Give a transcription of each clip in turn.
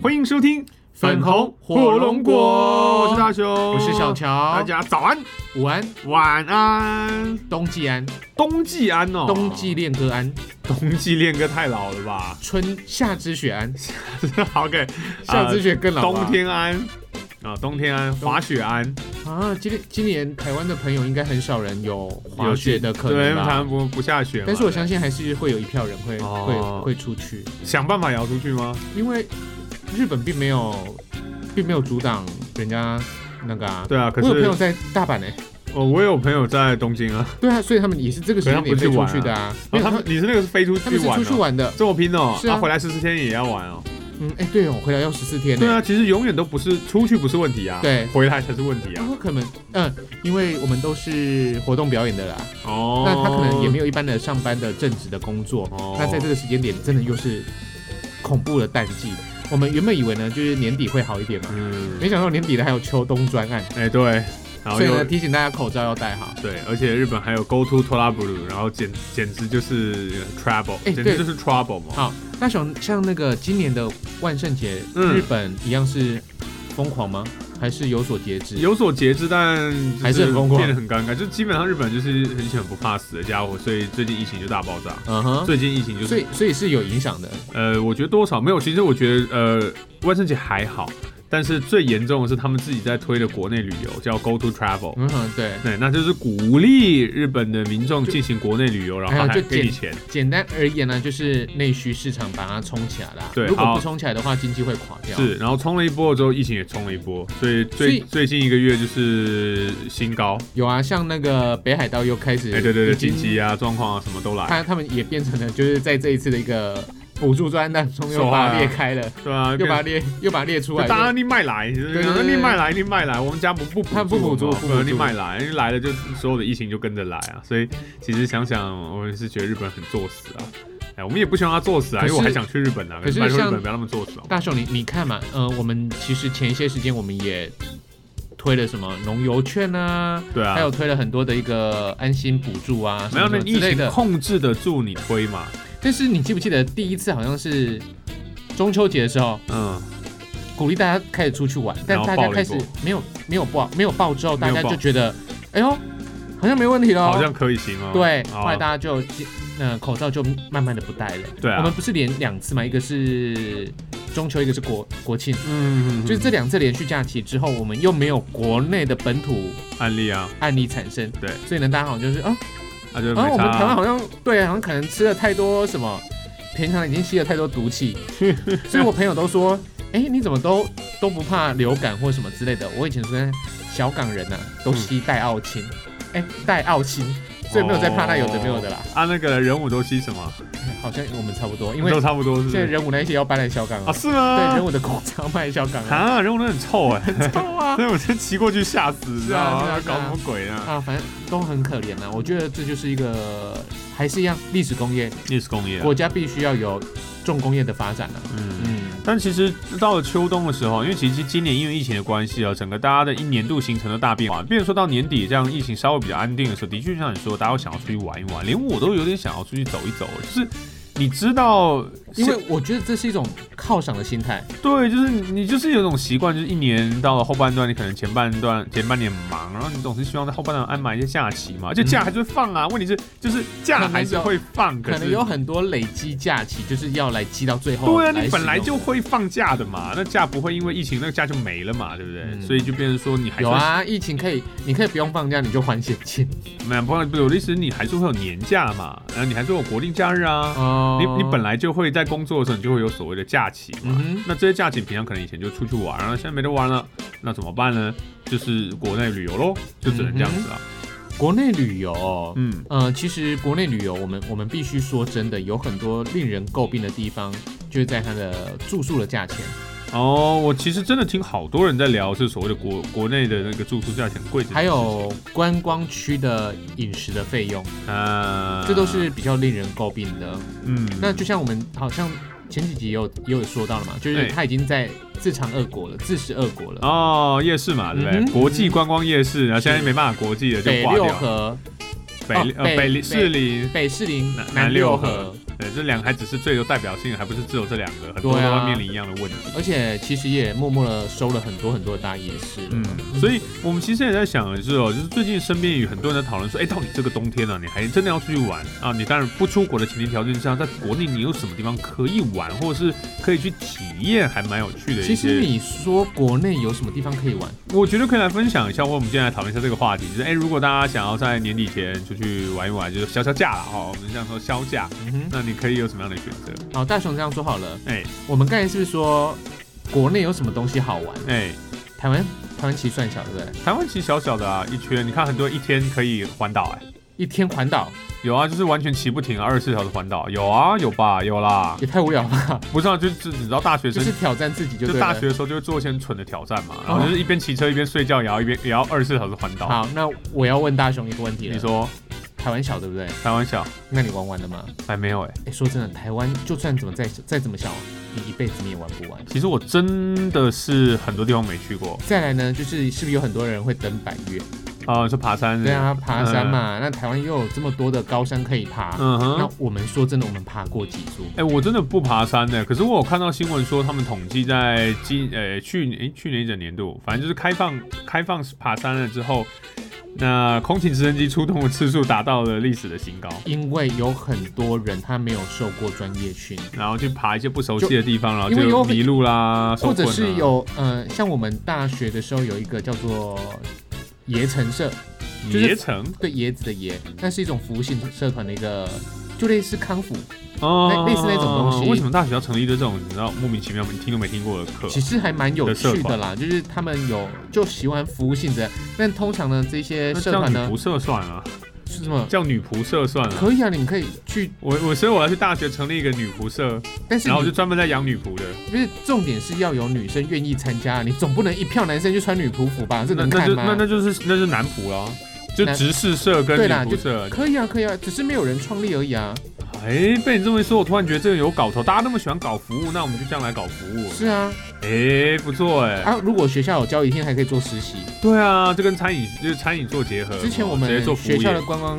欢迎收听粉红火龙果。我是大雄，我是小乔。大，家早安、午安，晚安，冬季安，冬季安哦，冬季恋歌安，冬季恋歌太老了吧。春夏之雪安，好？OK，夏之雪更老冬天安。啊，冬天安，滑雪安，啊！今年今年台湾的朋友应该很少人有滑雪的可，能吧。因为台湾？不不下雪，但是我相信还是会有一票人会哦。会会出去，想办法也要出去吗？因为日本并没有并没有阻挡人家那个啊。对啊，可是我有朋友在大阪呢，哦，我有朋友在东京啊，对啊，所以他们也是这个时间点飞出去的啊。因为他们哦他们你是那个是飞出他们是去玩哦，出去玩的，这么拼哦，是啊。回来十四天也要玩哦。嗯，哎，对哦，回来要十四天呢。对啊，其实永远都不是出去不是问题啊，对。回来才是问题啊。他可能，嗯，因为我们都是活动表演的啦，哦，那他可能也没有一般的上班的正职的工作，哦。那在这个时间点，真的又是恐怖的淡季。我们原本以为呢，就是年底会好一点嘛，嗯，没想到年底的还有秋冬专案，哎、对，然后又所以呢，提醒大家口罩要戴好。对，而且日本还有 Go to Torabu，然后简简直就是 trouble，、简直就是 trouble 嘛。好，那像像那个今年的万圣节，嗯日本一样是疯狂吗？还是有所节制？有所节制，但还是很疯狂变得很尴尬。就基本上日本就是很很不怕死的家伙，所以最近疫情就大爆炸。嗯哼，最近疫情就是所以所以是有影响的。呃，我觉得多少没有。其实我觉得呃，万圣节还好，但是最严重的是他们自己在推的国内旅游，叫 Go to Travel。嗯哼，对，对，那就是鼓励日本的民众进行国内旅游，然后还给你钱。简单而言呢，就是内需市场把它冲起来啦。对如果不冲起来的话，经济会垮掉。是，然后冲了一波之后，疫情也冲了一波，所以最最近一个月就是新高。有啊，像那个北海道又开始，哎、对对对，经紧急啊，状况啊，什么都来。他他们也变成了，就是在这一次的一个补助专案当中，又把它裂开了，对啊，又把它裂又把它裂出来。就大家你卖来，你对卖来，你卖来，我们家不不他不补助，不你卖来，因为来了就所有的疫情就跟着来啊。所以其实想想，我们是觉得日本很作死啊。哎，我们也不希望他作死啊，因为我还想去日本啊。可是像日本不要那么作死哦。大雄，你你看嘛，呃，我们其实前一些时间我们也推了什么农游券啊，对啊，还有推了很多的一个安心补助啊，没有那疫情。控制得住你推嘛？但是你记不记得第一次好像是中秋节的时候，嗯，鼓励大家开始出去玩，但大家开始没有没有报没有报之后，大家就觉得，哎呦，好像没问题了，好像可以行了。对，哦后来大家就那、口罩就慢慢的不戴了。对啊。我们不是连两次嘛，一个是中秋，一个是国国庆，嗯，就是这两次连续假期之后，我们又没有国内的本土案例啊，案例产生，对，所以呢，大家好像就是啊，那就没啊，我们。台湾好像对，好像可能吃了太多什么，平常已经吸了太多毒气，所以我朋友都说，哎、你怎么都都不怕流感或什么之类的？我以前说小港人呐、啊，都吸戴奥青，哎、戴奥钦，所以没有在怕那有的没有的啦。啊，那个人物都吸什么？好像我们差不多，因为都差不多是？现在人武那些要搬来小港啊，是吗？对，人武的工厂搬来小港啊，啊，人物都很臭哎，很臭啊 所以我真骑过去吓死？是啊搞什么鬼啊？啊，反正都很可怜啊。我觉得这就是一个还是一样历史工业，历史工业啊，国家必须要有重工业的发展啊。嗯。但其实到了秋冬的时候，因为其实今年因为疫情的关系啊，整个大家的一年度行程都大变化。比如说到年底这样疫情稍微比较安定的时候，的确像你说，大家会想要出去玩一玩，连我都有点想要出去走一走。就是你知道，因为我觉得这是一种犒赏的心态。对，就是你你就是有种习惯，就是一年到了后半段，你可能前半段前半年忙，然后你总是希望在后半段安排一些假期嘛，就假还是会放啊。问题是就是假还是会放，可能有很多累积假期，就是要来积到最后。对啊，你本来就会放假的嘛，那假不会因为疫情那个假就没了嘛，对不对？嗯所以就变成说你还有啊，疫情可以，你可以不用放假，你就还现金。没有，不不是我的意思，你还是会有年假嘛，然后你还是会有国定假日啊。哦你你本来就会在工作的时候，你就会有所谓的假期嘛。嗯，那这些假期平常可能以前就出去玩，了现在没得玩了，那怎么办呢？就是国内旅游喽，就只能这样子啊。国内旅游哦，嗯，呃，其实国内旅游，我们我们必须说真的，有很多令人诟病的地方，就是在它的住宿的价钱。哦，我其实真的听好多人在聊，是所谓的国国内的那个住宿价钱贵还有观光区的饮食的费用，啊，这都是比较令人诟病的。嗯，那就像我们好像前几集也有也有说到了嘛，就是他已经在自尝恶果了，自食恶果了。哦，夜市嘛，对不对？嗯国际观光夜市，然后现在没办法国际了，就北六挂掉。合、北哦北呃北里士林北士林、南南六南六合，对，这两个还只是最有代表性，还不是只有这两个，很多对啊都会面临一样的问题。而且其实也默默的收了很多很多的大夜市。嗯，所以我们其实也在想的是哦，就是最近身边有很多人在讨论说，哎，到底这个冬天呢、你还真的要出去玩啊？你当然不出国的前提条件下，在国内你有什么地方可以玩，或者是可以去体验，还蛮有趣的。其实你说国内有什么地方可以玩？我觉得可以来分享一下，或我们今天来讨论一下这个话题，就是哎，如果大家想要在年底前出去玩一玩，就是消消假了哈，我们这样说消假，嗯哼，那你可以有什么样的选择？好，大雄这样说好了。哎我们刚才是不是说国内有什么东西好玩？哎，台湾台湾其实算小，对不对？台湾其实小小的啊，一圈，你看很多人一天可以环岛哎。一天环岛有啊，就是完全骑不停，二十四小时环岛，有啊，有吧，有啦。也太无聊了吧？不是啊，就就你知道大学生就是挑战自己就就对了。大学的时候就会做一些很蠢的挑战嘛，然后就是一边骑车一边睡觉，也要一边也要二十四小时环岛。好，那我要问大雄一个问题了。你说台湾小 对不对？开玩笑？那你玩完了吗？还没有哎、哎，说真的，台湾就算怎么再再怎么小，你一辈子你也玩不完。其实我真的是很多地方没去过再来呢，就是是不是有很多人会登百越？啊，是爬山。对啊，爬山。嘛。那台湾又有这么多的高山可以爬，嗯哼那。我们说真的，我们爬过几座？哎、我真的不爬山的，可是我有看到新闻说，他们统计在今呃去年、诶去年一整年度，反正就是开放开放爬山了之后，那空勤直升机出动的次数达到了历史的新高。因为有很多人他没有受过专业训，然后去爬一些不熟悉的地方，然后就迷路啦，或者是有呃，像我们大学的时候有一个叫做椰城社，就是野城？对椰子的椰，那是一种服务性社团的一个，就类似康复，哦类似那种东西为什么大学要成立这种你知道莫名其妙听都没听过的课？其实还蛮有趣的啦。就是他们有就喜欢服务性质，但通常呢，这些那社团呢叫女仆社算啊，是什么？叫女仆社算啊。可以啊，你们可以去，我我所以我要去大学成立一个女仆社，但是你然后就专门在养女仆的。不是重点是要有女生愿意参加，你总不能一票男生就穿女仆服吧？这那那就那？那就是那就是男仆啦，就直视社跟女对啦仆社。可以啊，可以啊，只是没有人创立而已啊。哎，被你这么一说，我突然觉得这个有搞头。大家那么喜欢搞服务，那我们就这样来搞服务。是啊，哎，不错哎。啊，如果学校有教一天，还可以做实习。对啊，这跟餐饮就是餐饮做结合。之前我们学校的。观光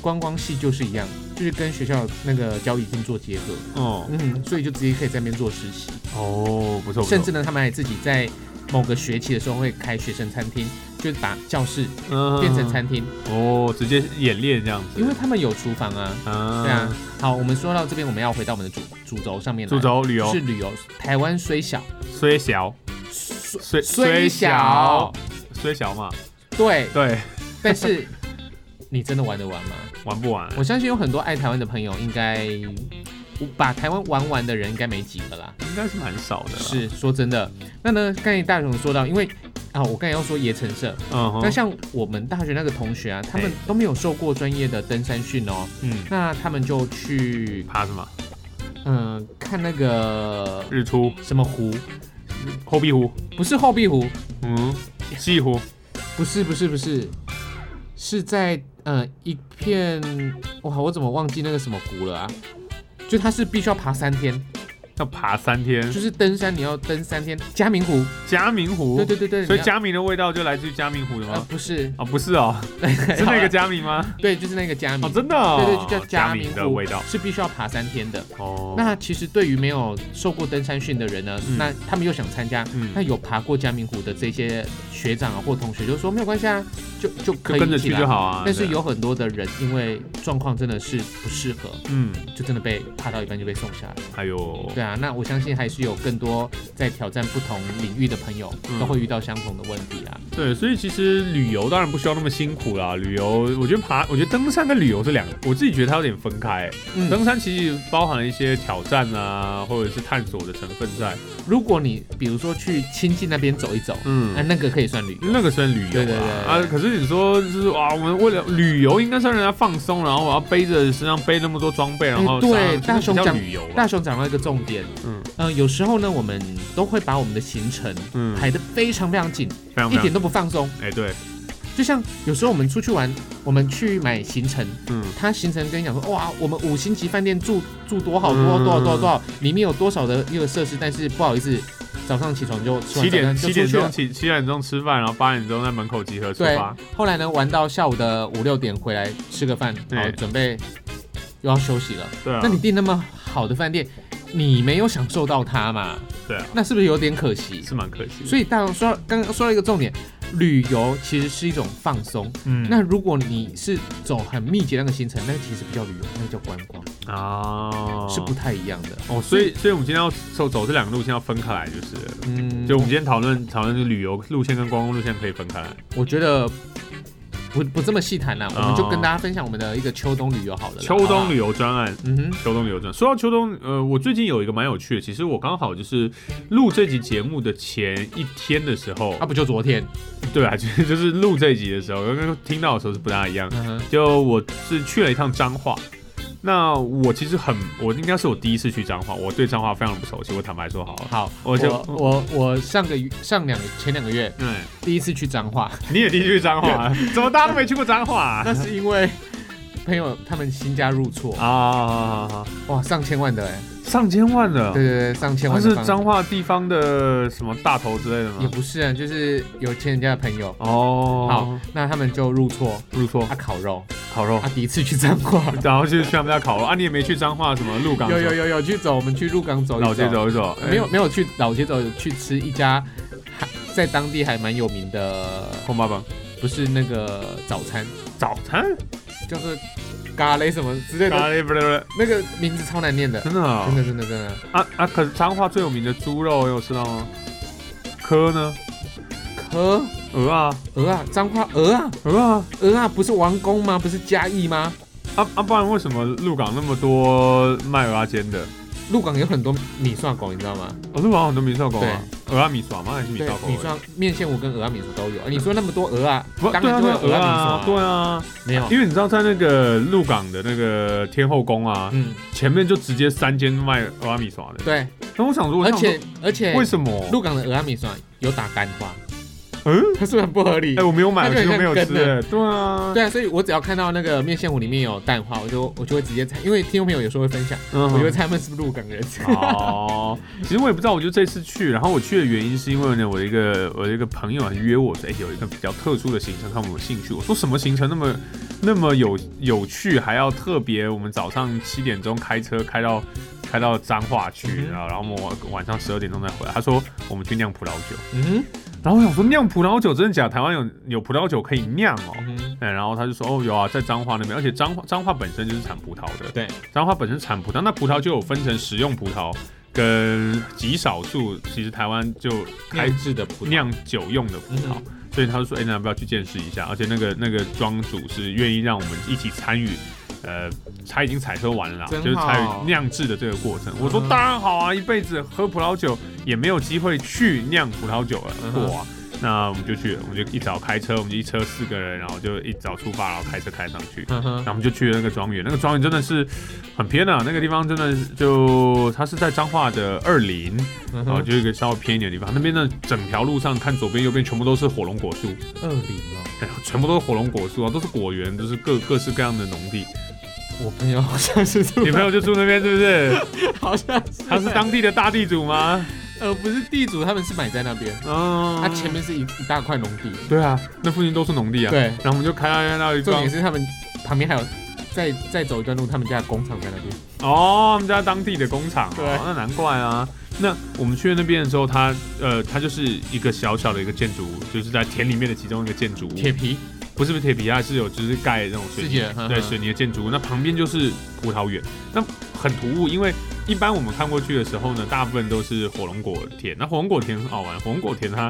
观光系就是一样，就是跟学校那个交易厅做结合，哦嗯，所以就直接可以在那边做实习，哦，不错，不错甚至呢，他们还自己在某个学期的时候会开学生餐厅，就是把教室嗯变成餐厅，哦，直接演练这样子。因为他们有厨房啊。啊对啊，好，我们说到这边，我们要回到我们的主主轴上面来。主轴旅游是旅游。台湾虽小，虽小虽虽小，虽小嘛，对，对，但是你真的玩得完吗？玩不完？我相信有很多爱台湾的朋友，应该把台湾玩完的人应该没几个啦。应该是蛮少的啦。，是说真的，那呢，刚才大雄说到，因为啊，我刚才要说野城社，嗯哼，那像我们大学那个同学啊，他们都没有受过专业的登山训哦，嗯，那他们就去爬什么？嗯、看那个日出、什么湖，后壁湖，不是后壁湖，嗯，西湖，不是不是不是，是在呃一片哇，我怎么忘记那个什么湖了啊？就他是必须要爬三天，要爬三天就。是登山你要登三天，嘉明湖，嘉明湖，对对对对，所以嘉明的味道就来自于嘉明湖的呃吗？不是，啊，不是哦，是那个嘉明吗？对，就是那个嘉明哦，，真的哦，对对，就叫嘉明湖的味道。是必须要爬三天的。哦，那其实对于没有受过登山训的人呢，嗯那他们又想参加，嗯那有爬过嘉明湖的这些学长啊或同学就说没有关系啊，就就跟着去就好啊。但是有很多的人因为状况真的是不适合，嗯，就真的被爬到一半就被送下来。还有对啊，那我相信还是有更多在挑战不同领域的朋友嗯都会遇到相同的问题啊。对，所以其实旅游当然不需要那么辛苦啦。旅游，我觉得爬，我觉得登山跟旅游是两个，我自己觉得它有点分开。嗯，登山其实包含了一些挑战啊，或者是探索的成分在。如果你比如说去亲近那边走一走，嗯那那个可以算旅游。那个算旅游啊，对对对对啊，可是你说就是哇，我们为了旅游应该是让人家放松，然后我要背着身上背那么多装备，然后哎对大雄讲旅游吧大雄讲到一个重点，嗯。呃，有时候呢，我们都会把我们的行程嗯，排得非常非常紧，非常非常。一点都不放松。哎对，就像有时候我们出去玩，我们去买行程，嗯。他行程跟你讲说，哇，我们五星级饭店住住多好多嗯。多少多少多少，里面有多少的一个设施，但是不好意思，早上起床就七点七点钟。起七点钟吃饭，然后八点钟在门口集合出发，后来呢，玩到下午的五六点回来吃个饭，对然后准备又要休息了。对啊，那你订那么好的饭店，你没有享受到它嘛？对啊，那是不是有点可惜？是蛮可惜的。所以大家说刚刚说到一个重点，旅游其实是一种放松。嗯那如果你是走很密集那个行程，那个其实不叫旅游，那个叫观光，啊是不太一样的。哦，所以所以我们今天要走走这两个路线要分开来，就是了嗯，就我们今天讨论讨论旅游路线跟观光路线可以分开来。我觉得不不这么细谈了，我们就哦跟大家分享我们的一个秋冬旅游好了。秋冬旅游专案。嗯哼，秋冬旅游专，说到秋冬，呃，我最近有一个蛮有趣的，其实我刚好就是录这集节目的前一天的时候，啊，不就昨天？对啊，就 是就是录这一集的时候，刚刚听到的时候是不大一样。嗯哼，就我是去了一趟彰化，那我其实很，我应该是我第一次去彰化，我对彰化非常不熟悉，我坦白说好了。好，我就我我我上个月上两个前两个月嗯，第一次去彰化，你也第一次去彰化，怎么大家都没去过彰化？啊？那是因为朋友他们新家入错，啊，哇，上千万的哎，上千万的，对对对，上千他万他是彰化地方的什么大头之类的吗？也不是啊，就是有钱人家的朋友。哦，好，那他们就入错，入错。啊烤肉，烤肉。啊，第一次去彰化，然后就去他们家烤肉。啊，你也没去彰化什么鹿港？有有有有去走，我们去鹿港走一老街走一走，没有没有去老街走，去吃一家还在当地还蛮有名的，空爸爸不是那个早餐，早餐？叫做咖喱什么之类的，咖喱不是那个名字超难念的，真的啊真的真的真的。啊啊！可是彰化最有名的猪肉有吃到吗？科呢？科鹅啊鹅啊，彰化鹅啊鹅啊鹅啊，不是王宫吗？不是嘉义吗？啊啊！不然为什么鹿港那么多卖鹅啊煎的？鹿港有很多米蒜狗，你知道吗？哦，鹿港很多米刷狗啊，鹅啊米刷吗？还是米刷，狗？米蒜面线糊跟鹅啊米蒜都有。你说那么多鹅啊，不，当对啊，对啊鹅然就会有鹅啊对啊，没有。因为你知道在那个鹿港的那个天后宫啊，嗯，前面就直接三间卖鹅啊米刷的。对，那我想说，我而且而且为什么？鹿港的鹅啊米蒜有打干花，嗯，它是不是很不合理哎，？我没有买，我其实没有吃。对啊，对啊，所以我只要看到那个面线糊里面有蛋花，我就我就会直接猜，因为听众朋友有时候会分享，嗯我就会猜他们是不是鹿港人。哦，其实我也不知道，我就这次去，然后我去的原因是因为呢，我的一个我的一个朋友约我说，哎、有一个比较特殊的行程，看我有兴趣。我说什么行程那么那么有有趣，还要特别？我们早上七点钟开车开到开到彰化去，然后然后我们晚上十二点钟再回来。他说我们去酿葡萄酒，嗯然后我想说酿葡萄酒真的假的？台湾有有葡萄酒可以酿哦。哼，嗯哎，然后他就说哦有啊，在彰化那边，而且彰化彰化本身就是产葡萄的，对，彰化本身产葡萄，那葡萄就有分成食用葡萄跟极少数，其实台湾就开酿制的葡萄酿酒用的葡萄，嗯所以他就说，哎、那要不要去见识一下？而且那个那个庄主是愿意让我们一起参与。呃，他已经采收完了啦，就是参好与酿制的这个过程。我说嗯当然好啊，一辈子喝葡萄酒也没有机会去酿葡萄酒了嗯哼过啊。那我们就去，我们就一早开车，我们就一车四个人，然后就一早出发，然后开车开上去。嗯哼然后我们就去了那个庄园，那个庄园真的是很偏啊，那个地方真的就它是在彰化的二林，嗯然后哼，就一个稍微偏一点的地方，那边的整条路上看左边右边全部都是火龙果树，二林哦，哎呀全部都是火龙果树啊，都是果园，都是各各式各样的农地。我朋友好像是住你朋友就住那边是不是？好像是他是当地的大地主吗？呃不是地主，他们是买在那边，嗯，他前面是一一大块农地，对啊，那附近都是农地啊。对，然后我们就开到那一个重点是他们旁边还有再再走一段路，他们家的工厂在那边。哦，他们家当地的工厂、哦，对那难怪啊。那我们去那边的时候，它呃，它就是一个小小的一个建筑物，就是在田里面的其中一个建筑物，铁皮，不是不是铁皮，它是有就是盖那种水泥的，对水泥的建筑物。那旁边就是葡萄园，那很突兀，因为一般我们看过去的时候呢，大部分都是火龙果田。那火龙果田很好玩，火龙果田它，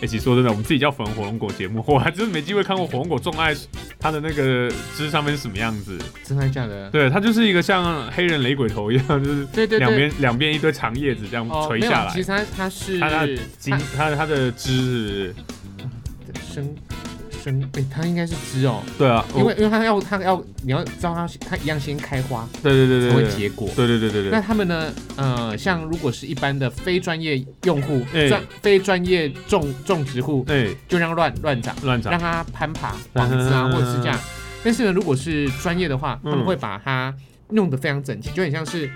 哎、其实说真的，我们自己叫粉火龙果节目，我还真没机会看过火龙果种爱它的那个枝上面是什么样子。真的假的？对，它就是一个像黑人雷鬼头一样，就是对对对，两边两边一堆长叶子这样垂下来其。实它它是它它茎它它的枝是生生，哎、它应该是枝哦，对啊，因为因为它要它要你要知道它它一样先开花对对对才会对对结果。对对对对对那，他们呢？呃，像如果是一般的非专业用户，非专业种种植户，哎就让乱乱长，乱长让它攀爬网子啊，嗯 或者是这样。但是呢，如果是专业的话，他们嗯会把它弄得非常整齐，就很像是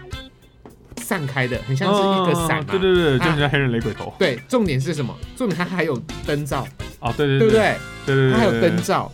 散开的，很像是一个伞嘛。对对对，就啊很像黑人雷鬼头。对，重点是什么？重点它还有灯罩，哦，对对对不对对？对对，它还有灯罩，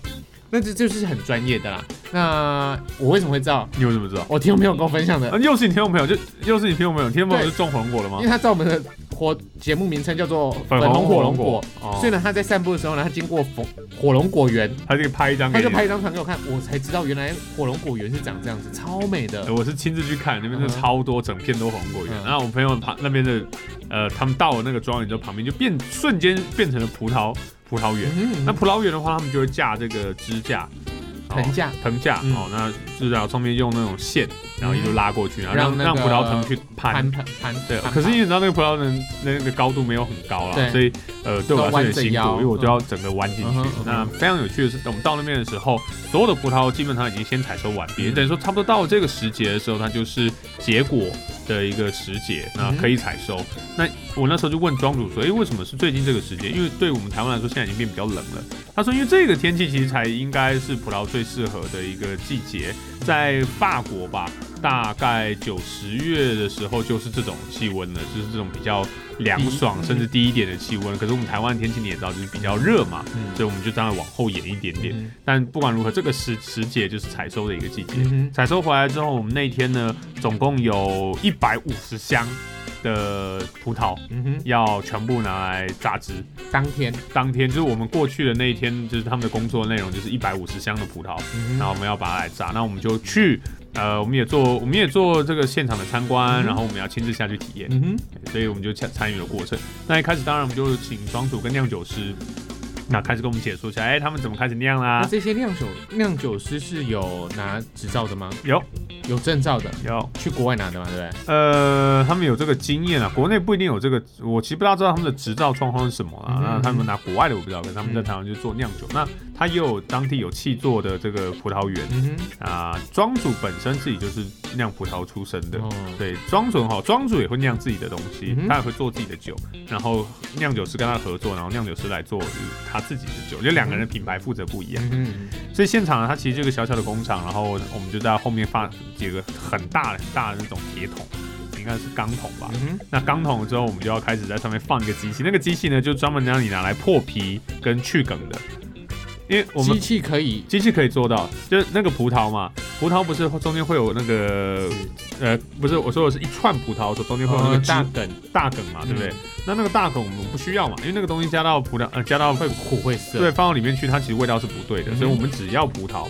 那这就是很专业的啦。那我为什么会知道？你为什么知道？我听众朋友跟我分享的啊，，又是你听众朋友，就又是你听众朋友，听众朋友对是种火龙果了吗因为？他知道我们的火节目名称叫做粉粉红火龙果所以呢，他在散步的时候呢，他经过火火龙果园，他就拍一张，他就拍一张传给我看，我才知道原来火龙果园是长这样子，超美的。我是亲自去看，那边是嗯超多，整片都火龙果园。嗯然后我朋友旁那边的，呃，他们到了那个庄园之后，旁边就变瞬间变成了葡萄葡萄园。嗯那葡萄园的话，他们就会架这个支架，哦藤架，藤架嗯哦，那支架上面用那种线，然后一路拉过去，然后让让葡萄藤去攀攀。攀攀，对，可是因为你知道那个葡萄藤那个高度没有很高啦，对所以呃对我来说有点辛苦，因为我就要整个弯进去。那非常有趣的是，等我们到那边的时候，所有的葡萄基本上已经先采收完毕，嗯等于说差不多到了这个时节的时候，它就是结果的一个时节，那可以采收。那我那时候就问庄主说，诶，为什么是最近这个时节？因为对我们台湾来说，现在已经变比较冷了。他说，因为这个天气其实才应该是葡萄最适合的一个季节，在法国吧，大概九十月的时候就是这种气温了，就是这种比较凉爽甚至低一点的气温。可是我们台湾天气你也知道，就是比较热嘛，嗯所以我们就当然往后延一点点。嗯但不管如何，这个时时节就是采收的一个季节。采收回来之后，我们那天呢，总共有一百五十箱的葡萄嗯哼，要全部拿来榨汁。当天，当天就是我们过去的那一天，就是他们的工作内容就是一百五十箱的葡萄，嗯哼，然后我们要把它来榨。那我们就去，呃，我们也做，我们也做这个现场的参观，嗯然后我们要亲自下去体验，嗯哼，所以我们就参参与了过程。那一开始当然我们就请庄主跟酿酒师。那开始跟我们解说一下，哎、他们怎么开始酿啦、那这些酿酒酿酒师是有拿执照的吗？有。有证照的，有，去国外拿的嘛，对不对？呃，他们有这个经验啊，国内不一定有这个，我其实不大知道他们的执照状况是什么啊。嗯那他们拿国外的我不知道，可是他们在嗯台湾就做酿酒，那他也有当地有气做的这个葡萄园嗯啊。庄主本身自己就是酿葡萄出身的，，哦，对，庄主很好，庄主也会酿自己的东西，嗯他也会做自己的酒，然后酿酒师跟他合作，然后酿酒师来做他自己的酒，就两个人品牌负责不一样。嗯所以现场呢，它其实这个小小的工厂，然后我们就在后面放几个很大很大的那种铁桶，应该是钢桶吧。嗯，那钢桶之后，我们就要开始在上面放一个机器，那个机器呢，就专门让你拿来破皮跟去梗的，因为我们机器可以机器可以做到，就是那个葡萄嘛，葡萄不是中间会有那个呃，不是我说的是一串葡萄说，中间会有那个大梗，大梗嘛，对不对？嗯那那个大梗我们不需要嘛，因为那个东西加到葡萄呃加到会苦会涩，对，放到里面去，它其实味道是不对的，嗯。所以我们只要葡萄，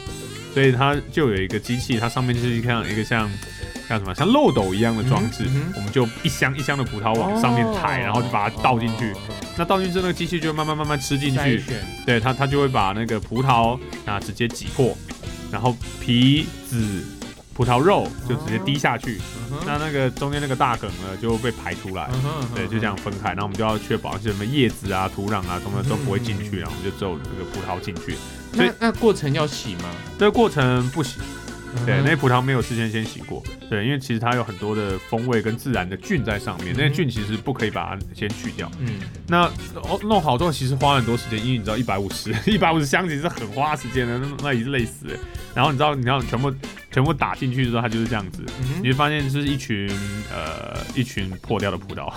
所以它就有一个机器，它上面就是像一个像像什么像漏斗一样的装置，我们就一箱一箱的葡萄往上面抬，哦然后就把它倒进去。哦那倒进去之后，那个机器就会慢慢慢慢吃进去，对它它就会把那个葡萄啊直接挤破，然后皮籽。葡萄肉就直接滴下去，那那个中间那个大梗呢就被排出来，嗯对，就这样分开。然后我们就要确保什么叶子啊、土壤啊，什么都不会进嗯去，然后我们就只有这个葡萄进去。所以那那过程要洗吗？这个过程不洗，对，那些葡萄没有事先先洗过，对，因为其实它有很多的风味跟自然的菌在上面，那些嗯菌其实不可以把它先去掉。嗯，那哦弄好之后，其实花很多时间，因为你知道一百五十 一百五十箱其实是很花时间的，那那已经累死了。然后你知道你要全部全部打进去之后，它就是这样子，嗯你会发现就是一群呃一群破掉的葡萄。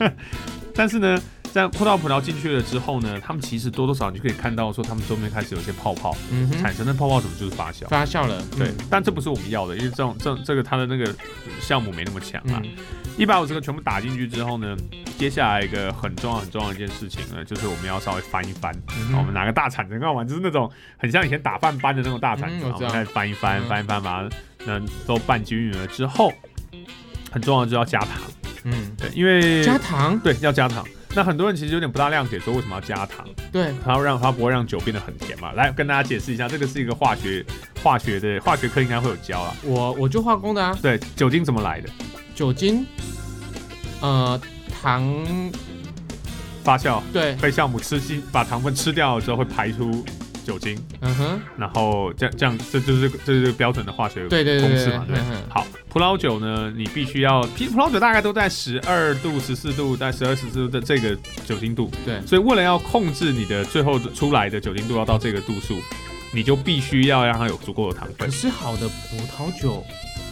嗯 但是呢，在破到葡萄进去了之后呢，他们其实多多少少你就可以看到说，他们周边开始有一些泡泡嗯哼，产生的泡泡，什么就是发酵。发酵了，对嗯，但这不是我们要的，因为这种这这个它的那个项目没那么强啊。嗯一百五十个全部打进去之后呢，接下来一个很重要很重要的一件事情呢，就是我们要稍微翻一翻。嗯我们拿个大铲子，很好玩，就是那种很像以前打饭班的那种大铲子，嗯我们开始翻一翻，嗯翻一翻，把它那都拌均匀了之后，很重要的就是要加糖，嗯，对，因为加糖，对要加糖。那很多人其实有点不大谅解，说为什么要加糖？对，它要让它不会让酒变得很甜嘛？来跟大家解释一下，这个是一个化学化学的化学课应该会有教啊。我我就化工的啊，对，酒精怎么来的？酒精，呃，糖，发酵对，被酵母吃进，把糖分吃掉了之后会排出酒精，嗯哼，然后这样这样这就是这就是标准的化学对对对对对公式嘛，对对。嗯好，葡萄酒呢，你必须要，葡葡萄酒大概都在十二度、十四度，在十二、十四度的这个酒精度。对所以为了要控制你的最后出来的酒精度要到这个度数，你就必须要让它有足够的糖分可。是好的葡萄酒，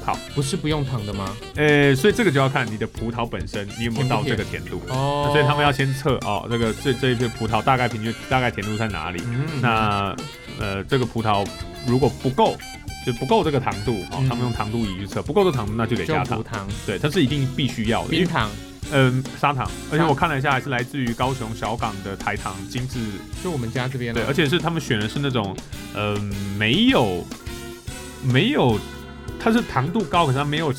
好，不是不用糖的吗？呃，所以这个就要看你的葡萄本身你有没有到这个甜度。哦。所以他们要先测哦，这个这这一片葡萄大概平均大概甜度在哪里？嗯。那呃，这个葡萄如果不够，就不够这个糖度，哦，嗯。他们用糖度仪去测，不够这糖度那就得加糖，糖、对，它是一定必须要的，冰糖，嗯砂糖，而且我看了一下，还是来自于高雄小港的台糖精致，就我们家这边对，而且是他们选的是那种，嗯，没有没有，它是糖度高，可是它没有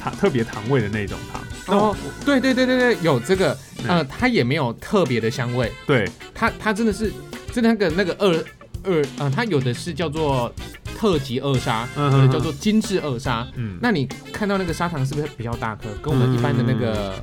糖特别糖味的那种糖，那哦，对对对对对，有这个，嗯呃，它也没有特别的香味，对，它它真的是，真的那个那个二二，呃，它有的是叫做特级二砂，嗯有的叫做精致二砂。嗯，那你看到那个砂糖是不是比较大颗？跟我们一般的那个，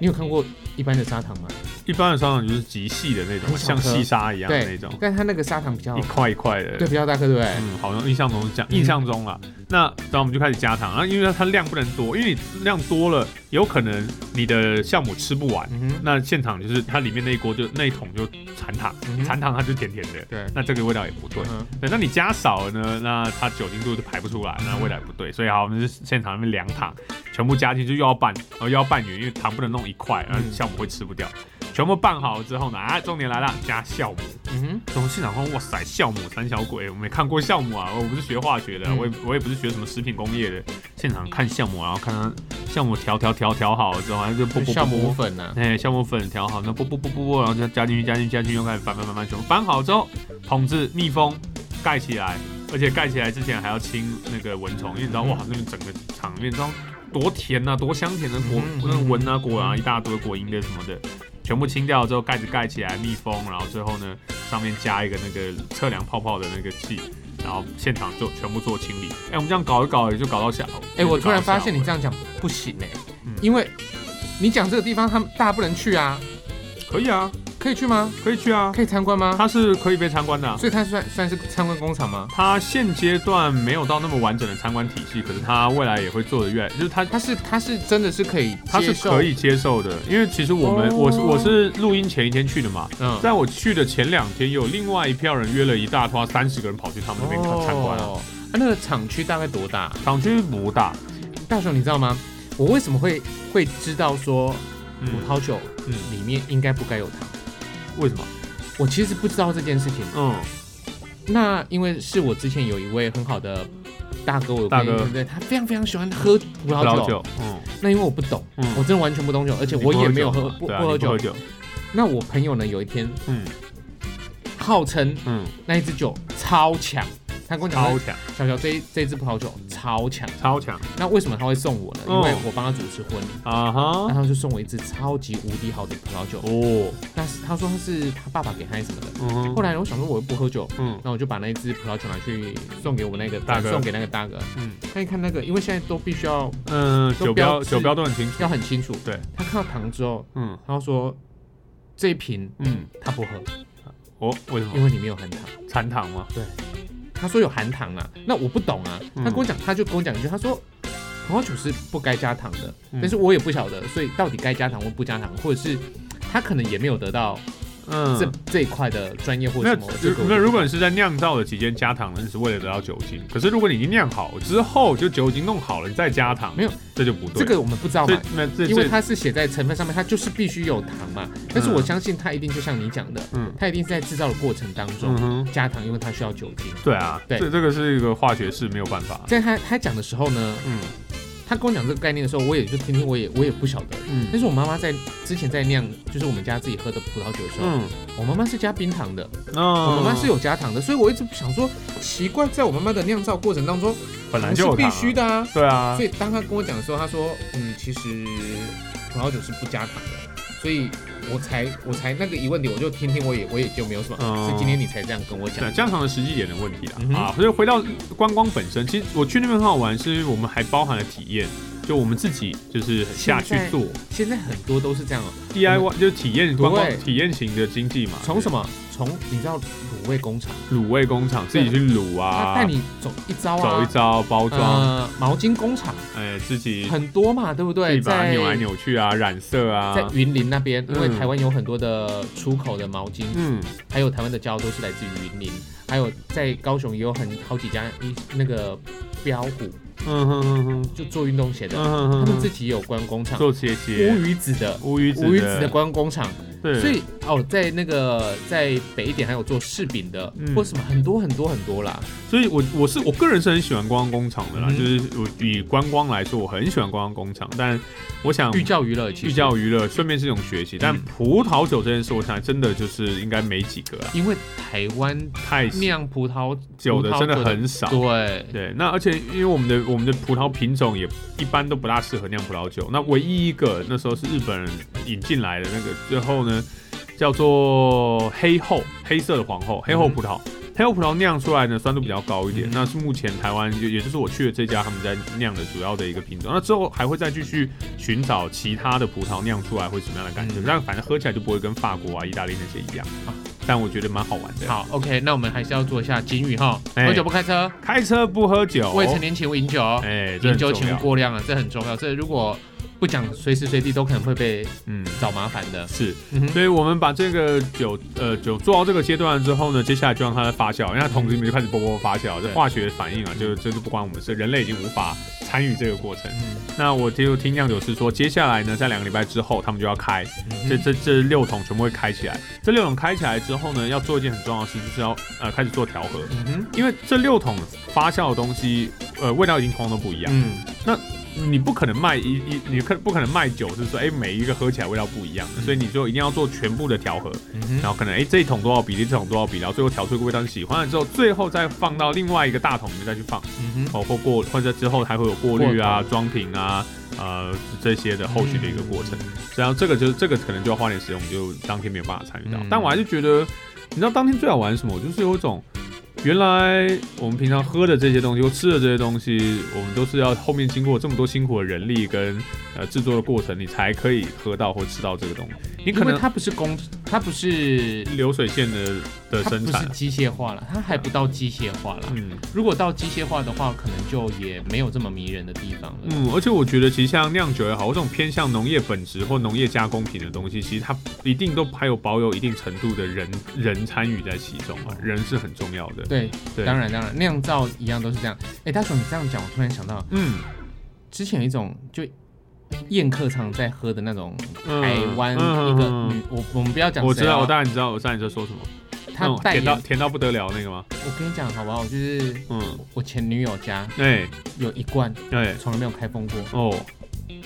你有看过一般的砂糖吗？一般的砂糖就是极细的那种，像细沙一样的那对种，，但它那个砂糖比较一块一块的，对比较大颗，对不对？嗯，好像印象中是这样，嗯印象中啦。那然后我们就开始加糖，然后因为它量不能多，因为你量多了，有可能你的酵母吃不完。嗯，那现场就是它里面那一锅就那一桶就残糖，残糖它就甜甜的，对，那这个味道也不对。嗯对，那你加少了呢，那它酒精度就排不出来，那味道也不对。所以好，我们就现场那边量糖，全部加进去又要拌，然后又要拌匀，因为糖不能弄一块，然后嗯酵母会吃不掉。全部拌好了之后呢，啊，重点来了，加酵母。嗯哼，从现场看，哇塞，酵母三小鬼，我没看过酵母啊，我不是学化学的，嗯。我也我也不是学什么食品工业的，现场看酵母，然后看它酵母调调调调好了之后，然后就啵啵酵母粉啊。呢？哎，酵母粉调好，那啵啵啵啵啵，然后就加进去加进去加进去，又开始翻翻翻翻，全部翻好之后，桶子密封盖起来，而且盖起来之前还要清那个蚊虫，因为你知道哇，那边整个场面，你知道多甜呐、多香甜的果嗯，那个蚊啊果啊嗯一大堆果蝇的什么的，全部清掉之后，盖子盖起来密封，然后最后呢上面加一个那个测量泡泡的那个器。然后现场就全部做清理。哎，我们这样搞一搞，也就搞到下午。哎，我突然发现你这这样讲不行哎嗯，因为你讲这个地方，他们大家不能去啊，可以啊，可以去吗？可以去啊，可以参观吗？它是可以被参观的啊、所以它算算是参观工厂吗？它现阶段没有到那么完整的参观体系，可是它未来也会做的越来，就是它它是它是真的是可以它是可，以接受的，因为其实我们、哦我是我是录音前一天去的嘛，嗯，在我去的前两天，有另外一票人约了一大拖三十个人跑去他们那边看参观啊。哦啊那个厂区大概多大？厂区不大，大雄，你知道吗？我为什么会会知道说嗯葡萄酒嗯，里面应该不该有糖？为什么？我其实不知道这件事情。嗯，那因为是我之前有一位很好的大哥，我大哥对不对？他非常非常喜欢喝葡葡萄酒。嗯那因为我不懂，嗯，我真的完全不懂酒，而且我也没有喝不不喝酒，那我朋友呢，有一天嗯号称嗯，那一支酒超强，他跟我讲，超强，小小这这一支葡萄酒超强。超强。那为什么他会送我呢？因哦为我帮他主持婚礼，啊哈。然，后他就送我一支超级无敌好的葡萄酒。哦，那是他说他是他爸爸给他什么的。后来我想说我又不喝酒，嗯。那我就把那一支葡萄酒拿去送给我那个大哥。送给那个大哥。嗯。他一看那个，因为现在都必须要嗯，酒标酒标都很清楚，要很清楚。对，他看到糖之后，嗯。他说这一瓶嗯，他不喝，哦，为什么？因为里面有含糖。残糖吗？他说有含糖啊，那我不懂啊。嗯他跟我讲，他就跟我讲一句，他说葡萄酒是不该加糖的，嗯但是我也不晓得，所以到底该加糖或不加糖，或者是他可能也没有得到嗯，这、这一块的专业或者什么。这个我没有，如果你是在酿造的期间加糖，那是为了得到酒精。可是如果你已经酿好之后，就酒精弄好了，你再加糖，没有，这就不对。这个我们不知道这嘛，那这因为它是写在成分上面，它就是必须有糖嘛。但是我相信它一定就像你讲的，嗯它一定是在制造的过程当中、嗯，加糖，因为它需要酒精。对啊，对这这个是一个化学式，没有办法。在他他讲的时候呢，嗯他跟我讲这个概念的时候，我也就听听，我也我也不晓得。嗯。但是我妈妈在之前在酿，就是我们家自己喝的葡萄酒的时候，嗯，我妈妈是加冰糖的，哦。我妈妈是有加糖的，所以我一直想说，奇怪，在我妈妈的酿造过程当中，本来就是有糖啊。须的啊。对啊。所，以当他跟我讲的时候，他说，嗯，其实葡萄酒是不加糖的，所以我才我才那个疑问点，我就听听，我也我也就没有什么，嗯是今天你才这样跟我讲。对，加长的实际点的问题。啊，所以回到观光本身，其实我去那边很好玩，是因为我们还包含了体验，就我们自己就是下去做。现在很多都是这样哦，DIY，就是体验观光体验型的经济嘛。从什么？从你知道卤味工厂，卤味工厂自己去卤他啊，带你走一招啊，走一招包装，呃，毛巾工厂。哎，自己很多嘛，对不对？自己把它扭来扭去啊，染色啊，在云林那边，因为嗯。台湾有很多的出口的毛巾，嗯。还有台湾的胶都是来自于云林，还有在高雄也有很好几家一那个标虎嗯哼哼哼，就做运动鞋的，嗯哼哼哼，他们自己有关工厂，做鞋乌鞋，鱼子的。乌鱼子乌鱼子的关工厂，对，所以哦，在那个在北一点还有做柿饼的，嗯。或什么很多很多很多啦。所以我我是我个人是很喜欢观光工厂的啦，嗯。就是我以观光来说，我很喜欢观光工厂，但我想寓教于乐，寓教于乐，顺便是一种学习。但嗯。葡萄酒这件事，我想真的就是应该没几个啊，因为台湾太酿葡萄酒的真的很少。对，对，那而且因为我们的我们的葡萄品种也一般都不大适合酿葡萄酒，那唯一一个那时候是日本人引进来的那个，最后呢叫做黑后，黑色的皇后，黑后葡萄。黑后葡萄酿出来呢，酸度比较高一点，嗯那是目前台湾也也就是我去的这家他们在酿的主要的一个品种。那之后还会再继续寻找其他的葡萄酿出来会什么样的感觉，嗯但反正喝起来就不会跟法国啊、意大利那些一样啊但我觉得蛮好玩的。，好，OK，那我们还是要做一下警语哈，哎喝酒不开车，开车不喝酒，未成年请勿饮酒，哎，这饮酒请勿要。过量啊，这很重要。这如果不讲，随时随地都可能会被嗯，找麻烦的。是。嗯，所以我们把这个酒呃酒做到这个阶段之后呢，接下来就让它发酵，因为它桶子里面就开始啵啵发酵，这化学反应啊，就这就不关我们事，人类已经无法参与这个过程。嗯那我就听酿酒师说，接下来呢，在两个礼拜之后，他们就要开，嗯这这这六桶全部会开起来。这六桶开起来之后呢，要做一件很重要的事，就是要呃开始做调和，嗯，因为这六桶发酵的东西，呃味道已经通通都不一样。嗯，你不可能卖一一，你可不可能卖酒是说，哎、每一个喝起来味道不一样的，所以你就一定要做全部的调和。嗯，然后可能哎、诶这一桶多少比例，这桶多少比例，然后最后调出一个味道你喜欢了之后，最后再放到另外一个大桶里面再去放嗯哼，哦，或过或者之后还会有过滤啊、装瓶啊，呃这些的后续的一个过程。然后这个就是这个可能就要花点时间，我们就当天没有办法参与到。嗯但我还是觉得，你知道当天最好玩什么？就是有一种。原来我们平常喝的这些东西或吃的这些东西，我们都是要后面经过这么多辛苦的人力跟呃制作的过程，你才可以喝到或吃到这个东西。你可能它不是工，它不是流水线的的生产不是，机械化了，它还不到机械化了。嗯如果到机械化的话，可能就也没有这么迷人的地方了。嗯，而且我觉得其实像酿酒也好，或这种偏向农业本质或农业加工品的东西，其实它一定都还有保有一定程度的人人参与在其中啊，人是很重要的。对，对，当然当然，酿造一样都是这样。哎，大雄，你这样讲，我突然想到，嗯，之前有一种就宴客常在喝的那种嗯台湾嗯一个女，我我们不要讲我知道，我当然知道，我知道你在说什么，那种甜到。甜到不得了那个吗？我跟你讲好不好？就是嗯，我前女友家哎有一罐，对从来没有开封过，哦，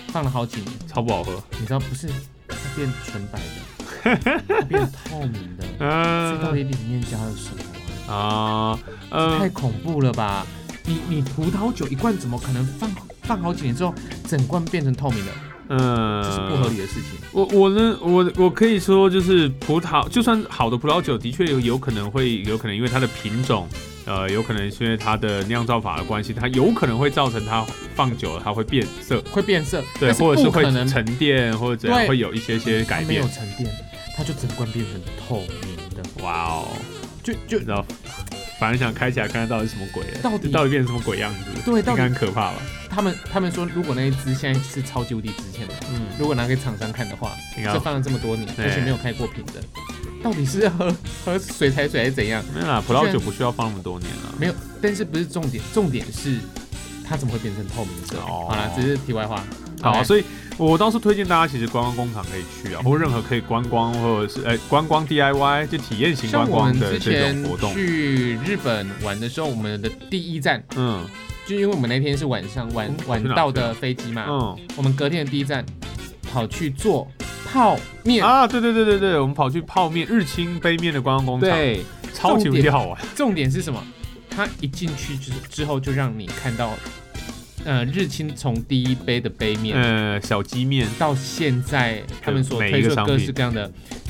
放了好几年。超不好喝，你知道不是它变纯白的，它变透明的，这到嗯底里面加了什么啊？太恐怖了吧！你你葡萄酒一罐怎么可能放放好几年之后，整罐变成透明的？嗯，这是不合理的事情。我我呢，我我可以说，就是葡萄，就算好的葡萄酒，的确有有可能会有可能因为它的品种，呃，有可能是因为它的酿造法的关系，它有可能会造成它放久了它会变色，会变色，对，或者是会沉淀或者怎样，会有一些些改变没有。沉淀，它就整罐变成透明的，哇哦，就就你知道，反正想开起来看看到底是什么鬼，到底到底变成什么鬼样子，对，到应该底很可怕吧？他们他们说，如果那一只现在是超级无敌值钱的，嗯，如果拿给厂商看的话，这放了这么多年，对而且没有开过瓶的，到底是要喝喝水才水还是怎样？没有啦，葡萄酒不需要放那么多年了。没有，但是不是重点，重点是它怎么会变成透明色？哦好了，只是题外话。好，来所以我倒是推荐大家，其实观光工厂可以去啊，或者任何可以观光或者是哎、观光 DIY 就体验型观光的这种活动。去日本玩的时候，我们的第一站嗯就因为我们那天是晚上晚嗯晚到的飞机嘛，嗯我们隔天的第一站跑去做泡面。啊，对对对对对，我们跑去泡面日清杯面的观光工厂，，对，超级无敌好玩。重点是什么？它一进去之之后就让你看到，呃，日清从第一杯的杯面、呃，小鸡面，到现在他们所推出各式各样的，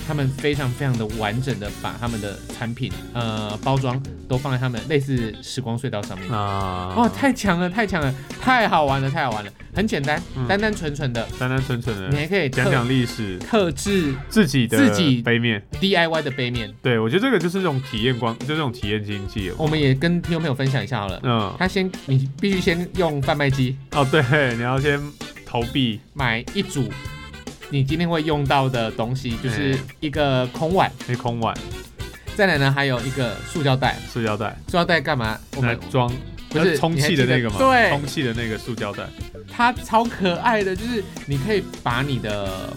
他们非常非常的完整的把他们的产品呃包装都放在他们类似时光隧道上面。啊，哦，太强了，太强了，太好玩了，太好玩了，很简单，嗯单单纯纯的，单单纯纯的你的还可以特讲讲历史，特制自己的自己杯面。DIY 的杯面。对，我觉得这个就是这种体验光，就这种体验经济。我们也跟听众朋友分享一下好了。嗯，他先，你必须先用贩卖机哦，对，你要先投币，买一组你今天会用到的东西，就是嗯一个空碗，那空碗、再来呢还有一个塑胶袋。塑胶袋，塑胶袋干嘛？我们来装。不是充气的那个嘛，对。充气的那个塑胶袋，它超可爱的，就是你可以把你的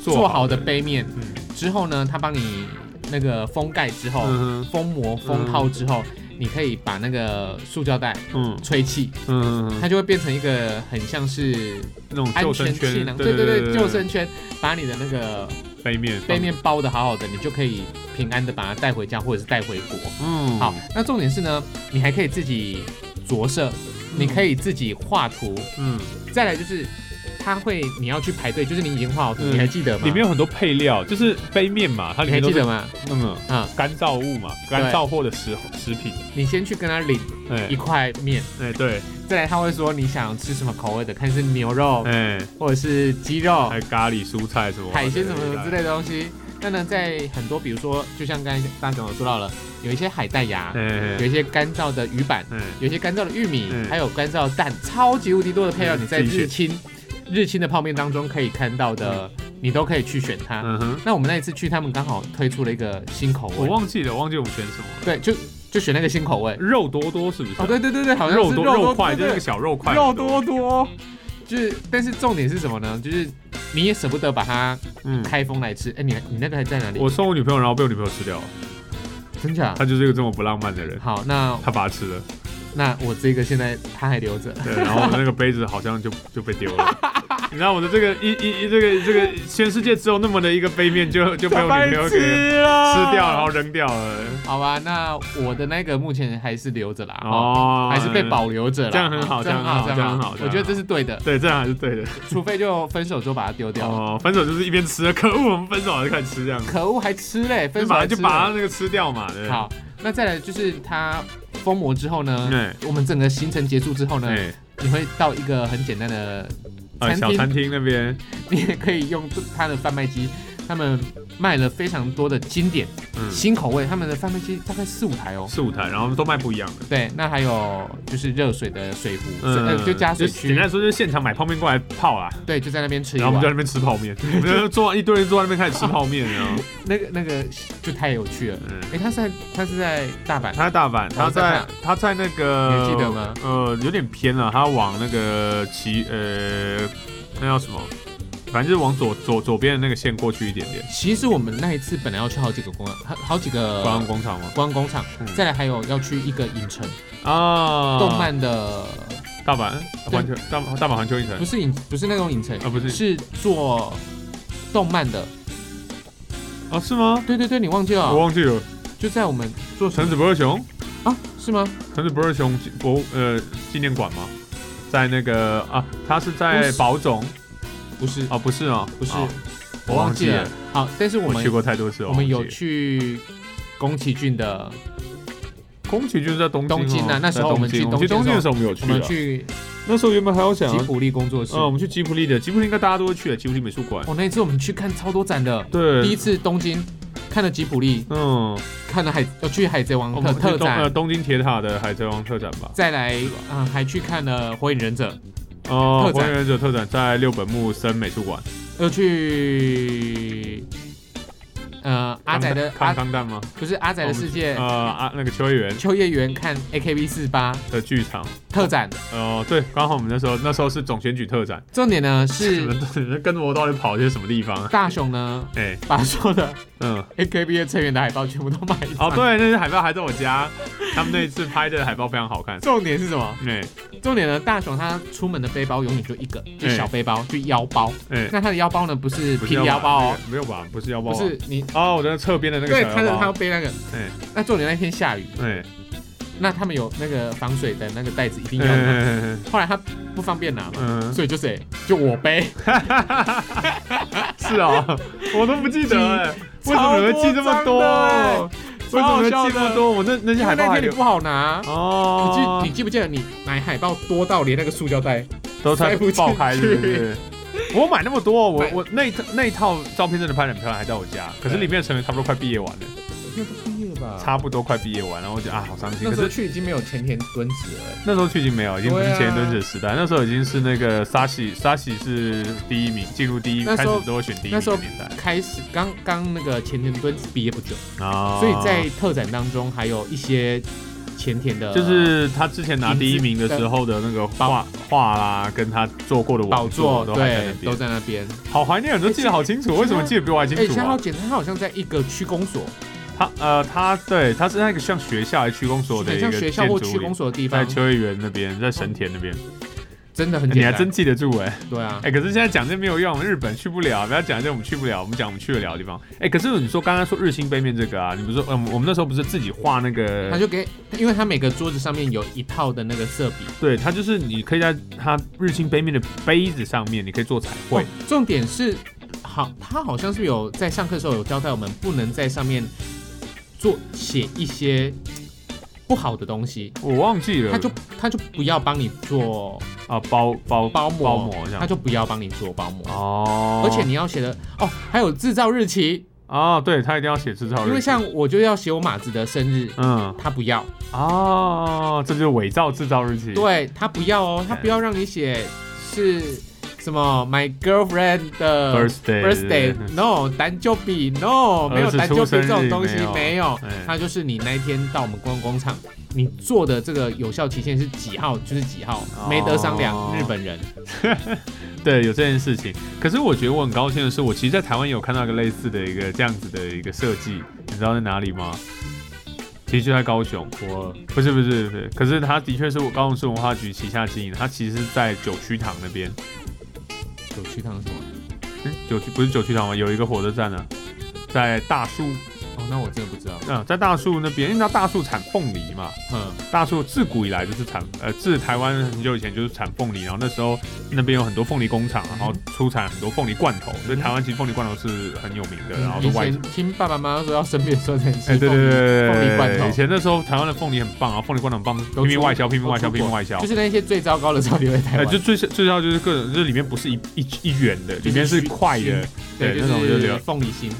做做好的。杯面嗯，之后呢，它帮你那个封盖之后，嗯封膜封套之后，你可以把那个塑胶袋嗯。吹气，嗯嗯，它就会变成一个很像是那种安救生圈，全气囊，对对对，救生圈，把你的那个背面背面包的好好的，你就可以平安的把它带回家或者是带回国。嗯。好，那重点是呢，你还可以自己着色，你可以自己画图，嗯，再来就是它会你要去排队，就是你已经画好图，嗯。你还记得吗？里面有很多配料，就是杯面嘛，它里面都记得吗？嗯。啊，干燥物嘛，干燥货的食食品，你先去跟他领哎一块面，哎对，再来他会说你想吃什么口味的，看是牛肉哎。或者是鸡肉还、有咖喱蔬菜什么海鲜什么什么之的，类的东西。那呢，在很多比如说，就像刚才大雄有说到了，有一些海带芽，哎有一些干燥的鱼板，嗯有一些干燥的玉米，嗯还有干燥的蛋，超级无敌多的配料，嗯你在自己日清日清的泡面当中可以看到的，你都可以去选它。嗯哼，那我们那一次去，他们刚好推出了一个新口味我味，忘记了，我忘记我们选什么了，对，就就选那个新口味。肉多多是不是？哦，对对对对，好像肉多是肉块，就是那个小肉块，肉多多，就是，但是重点是什么呢？就是你也舍不得把它嗯，开封来吃。哎、你你那个还在哪里？我送我女朋友，然后被我女朋友吃掉了，真假？她就是一个这么不浪漫的人，好，那他把它吃了，那我这个现在他还留着。对，然后我的那个杯子好像就就被丢了。你知道我的这个一一一这个这个全世界只有那么的一个杯面就就被我女朋友给吃了掉，然后扔掉了。好吧，那我的那个目前还是留着啦，哦，哦，还是被保留着啦，这样很好这样很好这样很好我觉得这是对的，对，这样还是对的。除非就分手之后把它丢掉。哦，分手就是一边吃，可恶，我们分手还是开始吃这样，可恶，还吃嘞，分手还吃了把它那个吃掉嘛。好，那再来就是它封魔之后呢，对，我们整个行程结束之后呢，哎，你会到一个很简单的呃，小餐厅那边，你也可以用它的贩卖机，他们卖了非常多的经典、嗯，新口味，他们的贩卖机大概四五台哦。四五台，然后都卖不一样的。对，那还有就是热水的水壶，嗯呃，就加水区，简单说就是现场买泡面过来泡啦，对，就在那边吃一碗。然后我们就在那边吃泡面，我们就坐一堆人坐在那边开始吃泡面，然后，那个那个就太有趣了。嗯。哎，他是在他是在大阪，他在大阪，他在他在那个，你还记得吗？呃，有点偏了，他往那个骑呃，那叫什么？反正就是往左左左边的那个线过去一点点，其实我们那一次本来要去好几个工好好几个观光工厂吗？观光工厂，嗯再来还有要去一个影城，啊，动漫的大阪环球大大阪环球影城不是影不是那种影城，啊，不是是做动漫的。啊，是吗？对对对，你忘记了我？忘记了，就在我们做橙子不二熊，啊，是吗？橙子不二熊博呃纪念馆吗？在那个啊，他是在宝冢不是，哦，不是哦，不是哦我忘记了。好，但是我们我去过太多次了，我们有去宫崎骏的，宫崎骏在东京哦东京啊那时候在我们去东京东京的时候我们有去啊，我们去那时候原本还要想要，吉普力工作室。嗯，我们去吉普力的，吉普力应该大家都会去的，吉普力美术馆。哦，那一次我们去看超多展的，对，第一次东京看了吉普力，嗯，看了海要去海贼王我特特展，东京铁塔的海贼王特展吧。再来嗯、还去看了火影忍者，哦，火影忍者特展在六本木森美术馆。要去呃阿仔的康阿康蛋吗？不是阿仔的世界呃啊，那个秋叶原秋叶原看 AKB 四八的剧场。特展，哦，对，刚好我们那时候那时候是总选举特展，重点呢你是们你们跟着我到底跑去什么地方啊？大雄呢 哎，把所有的嗯，AKB 的成员的海报全部都买一张哦，，对，那些海报还在我家，他们那一次拍的海报非常好看。重点是什么？哎重点呢，大雄他出门的背包永远就一个，就哎小背包，就腰包。哎，那他的腰包呢，不是不是平腰包哦，那个没有吧？不是腰包啊，不是你，哦，我的侧边的那个对，小腰他的他要。背那个。哎那重点那天下雨，哎那他们有那个防水的那个袋子一定哎要的嘛。哎后来他不方便拿嘛，嗯，所以就谁就我背，是哦，我都不记得哎，为什么你会记这么多？为什么会记这么多？我那那些海报那天你不好拿。你哦记，你记不记得你买海报多到连那个塑胶袋？都才塞不进爆开，去是不是？我买那么多，我我那那一套照片真的拍得很漂亮，还在我家。可是里面的成员差不多快毕业完了吧差不多快毕业完，然后我就啊好伤心。那时候去已经没有前田敦子了。那时候去已经没有，已经不是前田敦子的时代，那时候已经是那个沙喜沙喜是第一名，进入第一，开始都会选第一的年代开始刚刚那个前田敦子毕业不久，啊所以在特展当中还有一些前田的，就是他之前拿第一名的时候的那个画画啦，跟他做过的宝网座座，都还在那边。在那边。好怀念，都记得好清楚，为什么记得比我还清楚啊？在好简单，他好像在一个区公所，他呃，他对他是那个像学校还是区公所的很一个像学校或区公所的地方，在秋叶原那边，在神田那边，真的很简单。你还真记得住哎、对啊哎、，可是现在讲这没有用，日本去不了，不要讲这我们去不了，我们讲我们去得了的地方。哎、可是你说刚刚说日新杯面这个啊，你不是说，嗯，我们那时候不是自己画那个，他就给，因为他每个桌子上面有一套的那个色笔。对，他就是你可以在他日新杯面的杯子上面，你可以做彩绘。哦重点是，好，他好像是有在上课的时候有交代我们，不能在上面做写一些不好的东西，我忘记了，他就他就不要帮你做啊包包包膜，包膜这样。他就不要帮你做包膜。哦，而且你要写的哦，还有制造日期，哦，对他一定要写制造日期，因为像我就要写我马子的生日，嗯。他不要，哦，这就是伪造制造日期。对他不要哦，他不要让你写是什么？My girlfriend 的 birthday birthday no 单就比 no 没有单就比这种东西没有。没有，哎。它就是你那一天到我们观光工厂，你做的这个有效期限是几号？就是几号，没得商量哦。日本人。对，有这件事情。可是我觉得我很高兴的是，我其实，在台湾也有看到一个类似的一个这样子的一个设计，你知道在哪里吗？其实就在高雄，我不是不是不是，可是它的确是我高雄市文化局旗下经营，它其实是在九曲堂那边。有去趟什么？嗯，九曲不是九曲堂吗？有一个火车站呢、在大树，哦，那我真的不知道。嗯，在大树那边，因为它大树产凤梨嘛，嗯，大树自古以来就是产，呃，自台湾很久以前就是产凤梨，然后那时候那边有很多凤梨工厂，然后出产很多凤梨罐头，所以台湾其实凤梨罐头是很有名的，然后都以外前听爸爸妈妈说要生病的时候才吃哎，对对对对凤梨罐头以前那时候台湾的凤梨很棒啊，凤梨罐头很棒，拼命外销，拼命外销，拼命外销就。是那些最糟糕的潮流在台呃，湾，就最最糟就是各种，就是里面不是一一一圆的，里面是块的。对对，那种就就是凤梨心。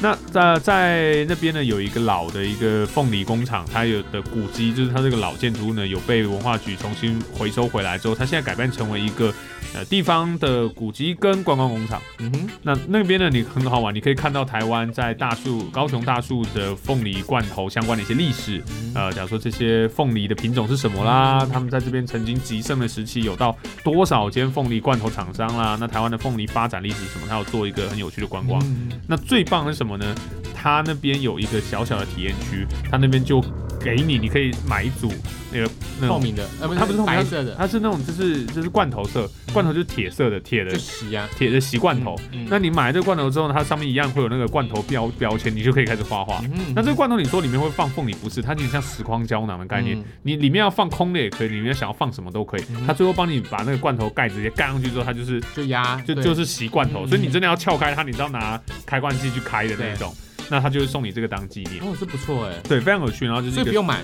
那在在那边呢，有一个老的一个凤梨工厂，它有的古迹，就是它这个老建筑物呢，有被文化局重新回收回来之后，它现在改变成为一个呃地方的古迹跟观光工厂。嗯哼，那那边呢，你很好玩，你可以看到台湾在大树、高雄大树的凤梨罐头相关的一些历史。呃，假如说这些凤梨的品种是什么啦，他们在这边曾经极盛的时期有到多少间凤梨罐头厂商啦？那台湾的凤梨发展历史是什么？它有做一个很有趣的观光。嗯那最棒的是什么么呢？他那边有一个小小的体验区，他那边就给你，你可以买一组那个那种，透明的，呃，不是它不是透明白色的，它是那种就是就是罐头色，罐头就是铁色的铁的就洗呀。铁的洗罐头。嗯那你买这个罐头之后，它上面一样会有那个罐头标标签，你就可以开始画画。嗯那这个罐头你说里面会放凤梨，不是？它有点像时光胶囊的概念，嗯你里面要放空的也可以，里面想要放什么都可以。嗯它最后帮你把那个罐头盖直接盖上去之后，它就是就压，就就是洗罐头，嗯所以你真的要撬开它，你知道拿开罐器去开的那种，那他就会送你这个当纪念。哦，这不错哎，对，非常有趣。然后就是所以不用买，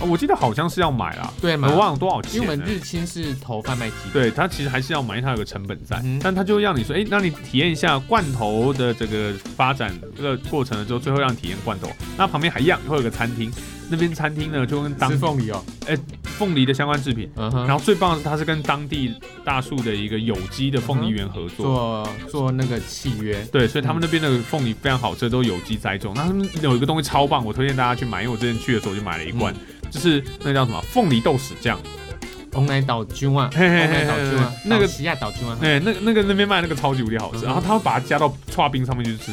哦我记得好像是要买啦，对嘛我？忘了多少钱了。因为我们日清是投贩卖机，，对，它其实还是要买，因为它有个成本在，嗯但它就会让你说，哎、那你体验一下罐头的这个发展这个过程了之后，最后让你体验罐头。那旁边还一样会有个餐厅，那边餐厅呢就跟当吃凤梨哦，哎凤梨的相关制品，嗯哼，然后最棒的是它是跟当地大树的一个有机的凤梨园合作。做做那个契约，对，所以他们那边的凤梨非常好吃，都有机栽种。那他们有一个东西超棒，我推荐大家去买，因为我之前去的时候就买了一罐，就是那叫什么凤梨豆豉酱。红奶岛菌啊，红嘿嘿嘿奶岛菌啊，那个西亚岛菌啊，哎、那个那个那边卖那个超级无敌好吃，嗯然后他会把它加到刨冰上面去吃，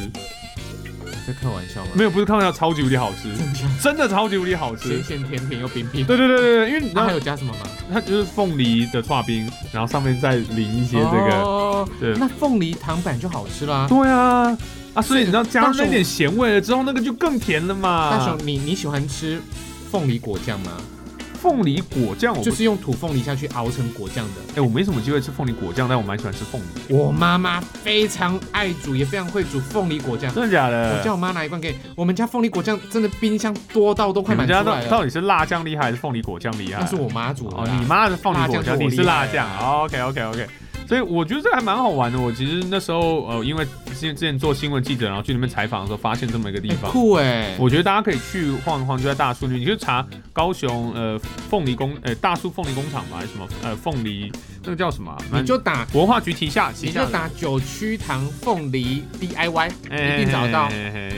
在开玩笑吗？没有，不是开玩笑，超级无敌好吃，真的超级无敌好吃咸。咸甜甜又冰冰，对对对对对，因为你知道那还有加什么吗？它就是凤梨的刨冰，然后上面再淋一些这个，哦对那凤梨糖板就好吃啦。对啊啊，所以你知道加那点咸味了之后，那个就更甜了嘛。大雄，你你喜欢吃凤梨果酱吗？凤梨果酱我不就是用土凤梨下去熬成果酱的。哎、我没什么机会吃凤梨果酱，但我蛮喜欢吃凤梨。我妈妈非常爱煮，也非常会煮凤梨果酱。真的假的？我叫我妈拿一罐给我们家凤梨果酱，真的冰箱多到都快你们家满出来了。到到底是辣酱厉害还是凤梨果酱厉害？那是我妈煮的哦，啦。你妈的凤梨果酱，是我你是辣酱。OK OK OK，所以我觉得这个还蛮好玩的。我其实那时候呃，因为之前之前做新闻记者，然后去那边采访的时候，发现这么一个地哎方。酷哎！我觉得大家可以去晃一晃，就在大树那，你就查高雄呃凤梨工呃大树凤梨工厂吧，还是什么呃凤梨那个叫什么啊？你就打文化局旗下旗下你就打九曲堂凤梨 DIY，哎一定找到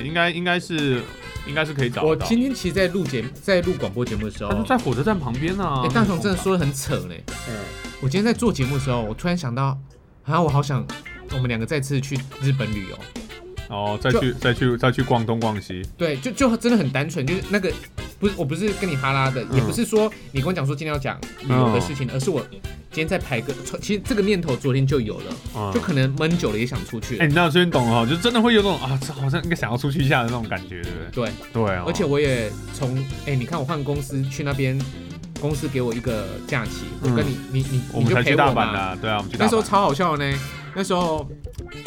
应该应该是应应该是可以找到我。今天其实，在录节在录广播节目的时候他，就在火车站旁边啊。哎，大雄真的说的很扯呢。嗯，我今天在做节目的时候，我突然想到，啊，我好想我们两个再次去日本旅游。哦，再去再去再去逛东逛西。对，就就真的很单纯，就是那个不是我不是跟你哈拉的，也不是说你跟我讲说今天要讲旅游的事情，而是我今天在排个，其实这个念头昨天就有了，嗯就可能闷久了也想出去哎、。你那所以你懂了哈，就真的会有那种啊，这好像应该想要出去一下的那种感觉，对不对？对，对啊，而且我也从哎，你看我换公司去那边，公司给我一个假期，我跟你你你我们才去你就陪我嘛。大阪的啊、对啊，我们去。那时候超好笑的呢，那时候，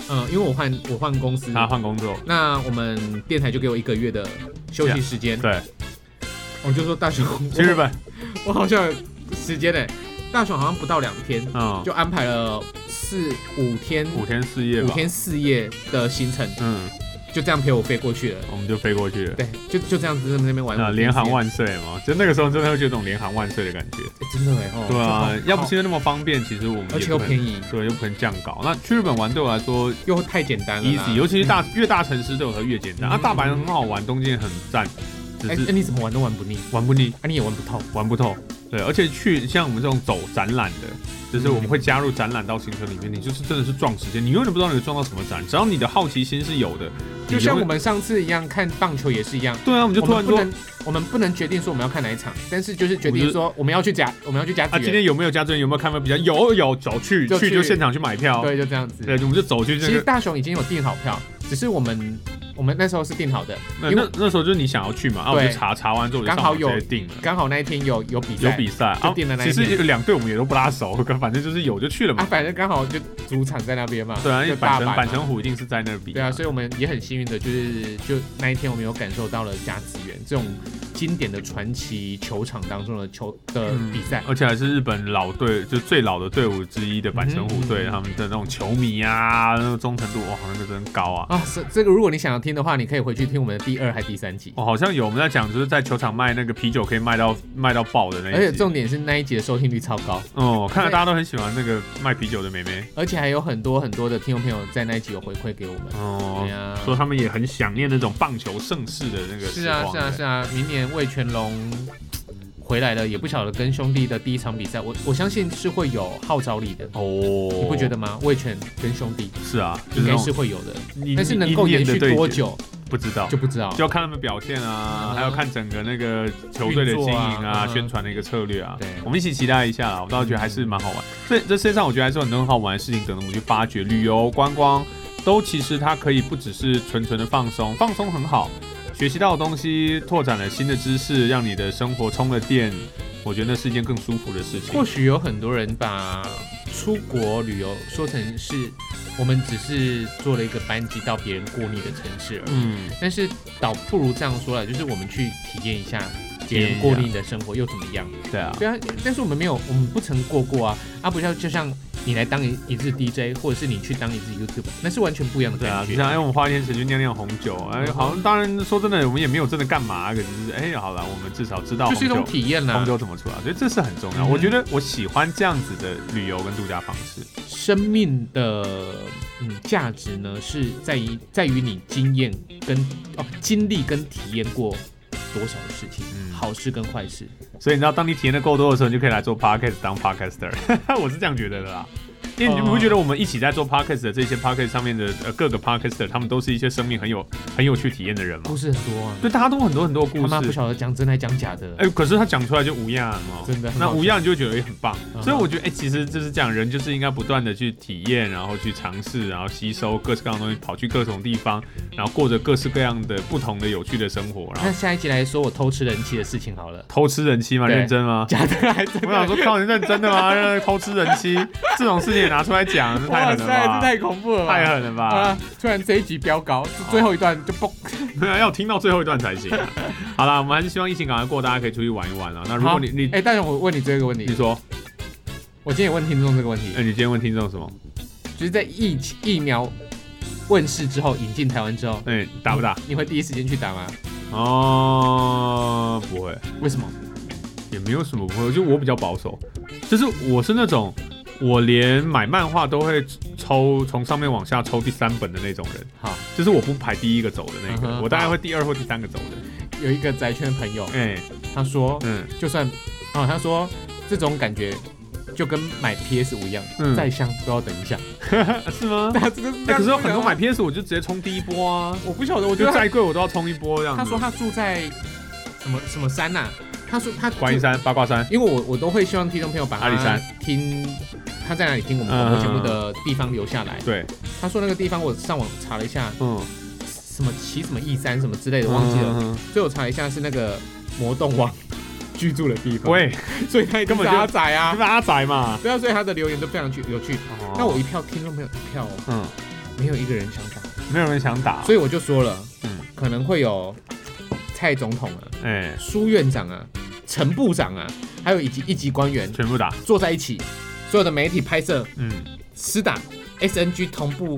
嗯，因为我换我换公司，他换工作，那我们电台就给我一个月的休息时间，对，我就说大雄，去日本，我好像有时间呢，大雄好像不到两天，嗯，就安排了四五天五天四夜，五天四夜的行程，嗯，就这样陪我飞过去了。我们就飞过去了。对，就就这样子在那边玩。啊，联航万岁嘛！就那个时候真的会觉得这种联航万岁的感觉。哎真的哎哦。对啊，要不是因为那么方便，其实我们而且又便宜，对，又不能这样搞。那去日本玩对我来说又太简单了。easy，尤其是大越大城市对我来说越简单。啊，嗯大阪很好玩，东京很赞，只哎，是哎你怎么玩都玩不腻，玩不腻，啊，你也玩不透。玩不透。对，而且去像我们这种走展览的，就是我们会加入展览到行程里面，你就是真的是撞时间，你永远不知道你会撞到什么展，只要你的好奇心是有的，就像我们们上次一样，看棒球也是一样。对啊，我们就突然说我们不能，决定说我们要看哪一场，但是就是决定说我们要去加，我们要去加啊，今天有没有加资源？有没有看分比较？有有，走去去去就现场去买票，对，就这样子。对，我们就走去其实。大雄已经有订好票，只是我们我们那时候是定好的，那因为那那时候就是你想要去嘛，然后我就对查查完之后我就上网直刚好有接订了。刚好那一天有有比赛，有比赛就定了那一其实天有两队我们也都不拉熟，反正就是有就去了啊，嘛。反正刚好就主场在那边嘛，对啊，因为就大阪嘛板城板城虎一定是在那儿比嘛。对啊，所以我们也很幸运的，就是就那一天我们有感受到了甲子园这种经典的传奇球场当中的球的嗯比赛。而且还是日本老队，就最老的队伍之一的板城虎队，他们的那种球迷啊，那种忠诚度，哇，那个真高啊！啊，是这个，如果你想要听的话，你可以回去听我们的第二还第三集。哦，好像有我们在讲，就是在球场卖那个啤酒可以卖到卖到爆的那一集。而且重点是那一集的收听率超高，哦，看来大家都很喜欢那个卖啤酒的妹妹。而且还有很多很多的听众朋友在那一集有回馈给我们。哦说他们也很想念那种棒球盛世的那个是啊是啊是啊，明年魏全龙回来了，也不晓得跟兄弟的第一场比赛，我我相信是会有号召力的，哦，你不觉得吗？魏全跟兄弟是啊？应该是会有的，你但是能够延续多久不知道，就不知道。就要看他们表现啊，嗯还要看整个那个球队的经营啊、宣传的一个策略啊。对我们一起期待一下啦。我倒觉得还是蛮好玩。所以这世界上我觉得还是有很多很好玩的事情等着我们去发掘。旅游、观光都其实它可以不只是纯纯的放松，放松很好，学习到的东西，拓展了新的知识，让你的生活充了电。我觉得那是一件更舒服的事情或。许有很多人把出国旅游说成是我们只是坐了一个班机到别人过腻的城市而已，嗯，但是倒不如这样说了，就是我们去体验一下别人过腻的生活又怎么样？对啊，对啊，但是我们没有，我们不曾过过啊，啊，不像就像你来当一一日 DJ，或者是你去当一日 YouTube，那是完全不一样的对啊，感觉。就像哎，我们花一天时间酿酿红酒，哎，嗯好像当然说真的，我们也没有真的干嘛，可只是哎，好了，我们至少知道就是一种体验啦红，酒怎么出来，所以这是很重要。嗯我觉得我喜欢这样子的旅游跟度假方式。生命的嗯价值呢，是在于在于你经验跟哦经历跟体验过多少的事情，嗯好事跟坏事。所以你知道，当你体验的够多的时候，你就可以来做 podcast 当 podcaster。我是这样觉得的啦。因为你哦不觉得我们一起在做 podcast 的这些 podcast 上面的呃各个 podcaster，他们都是一些生命很有很有趣体验的人吗故？事很多啊，对，大家都很多很多故事他妈不。晓得讲真还讲假的，哎、可是他讲出来就无恙哦，真的那无恙你就觉得也很棒。嗯所以我觉得，哎、其实就是这样，人就是应该不断的去体验，然后去尝试，然后吸收各式各样的东西，跑去各种地方，然后过着各式各样的不同的有趣的生活，然后那下一集来说我偷吃人妻的事情好了，偷吃人妻吗？认真吗？假的还真的？我想说，靠，你认真的吗？偷吃人妻这种事情也拿出来讲，哇塞，狠了吧？这太恐怖了吧，太狠了吧？啊！突然这一集飙高，最后一段就嘣。要听到最后一段才行、啊。好了，我们还是希望疫情赶快过，大家可以出去玩一玩啊。那如果你你哎，但是，我问你这个问题，你说，我今天也问听众这个问题哎、，你今天问听众什么？就是在疫疫苗问世之后，引进台湾之后，哎、打不打？你会第一时间去打吗？哦，不会，为什么？也没有什么不会，就我比较保守，就是我是那种。我连买漫画都会抽从上面往下抽第三本的那种人，哈，就是我不排第一个走的那个，嗯我大概会第二或第三个走的。有一个宅圈的朋友，哎，他说，嗯。就算哦，他说这种感觉就跟买 PS 五一样，嗯。再香都要等一下。是吗？他这个是这哎，样可是有很多买讲啊 PS 五就直接冲第一波啊，我不晓得，我觉得再贵我都要冲一波这样。他说他住在什么什么山呐、他说他观音山、八卦山，因为我我都会希望听众朋友把阿里山。听他在哪里听我们嗯广播节目的地方留下来。对，他说那个地方我上网查了一下，嗯，什么骑什么 E 山什么之类的，忘记了。了。所以我查了一下是那个魔洞王居住的地方。，喂，所以他根本就阿仔啊你。把阿仔嘛。对啊，所以他的留言都非常具有趣。那我一票听众朋友一票哦，嗯，没有一个人想打，没有人想打，所以我就说了，嗯，可能会有蔡总统啊、哎，苏院长啊、陈部长啊，还有以及一级官员全部打，坐在一起，所有的媒体拍摄嗯，施打 SNG 同步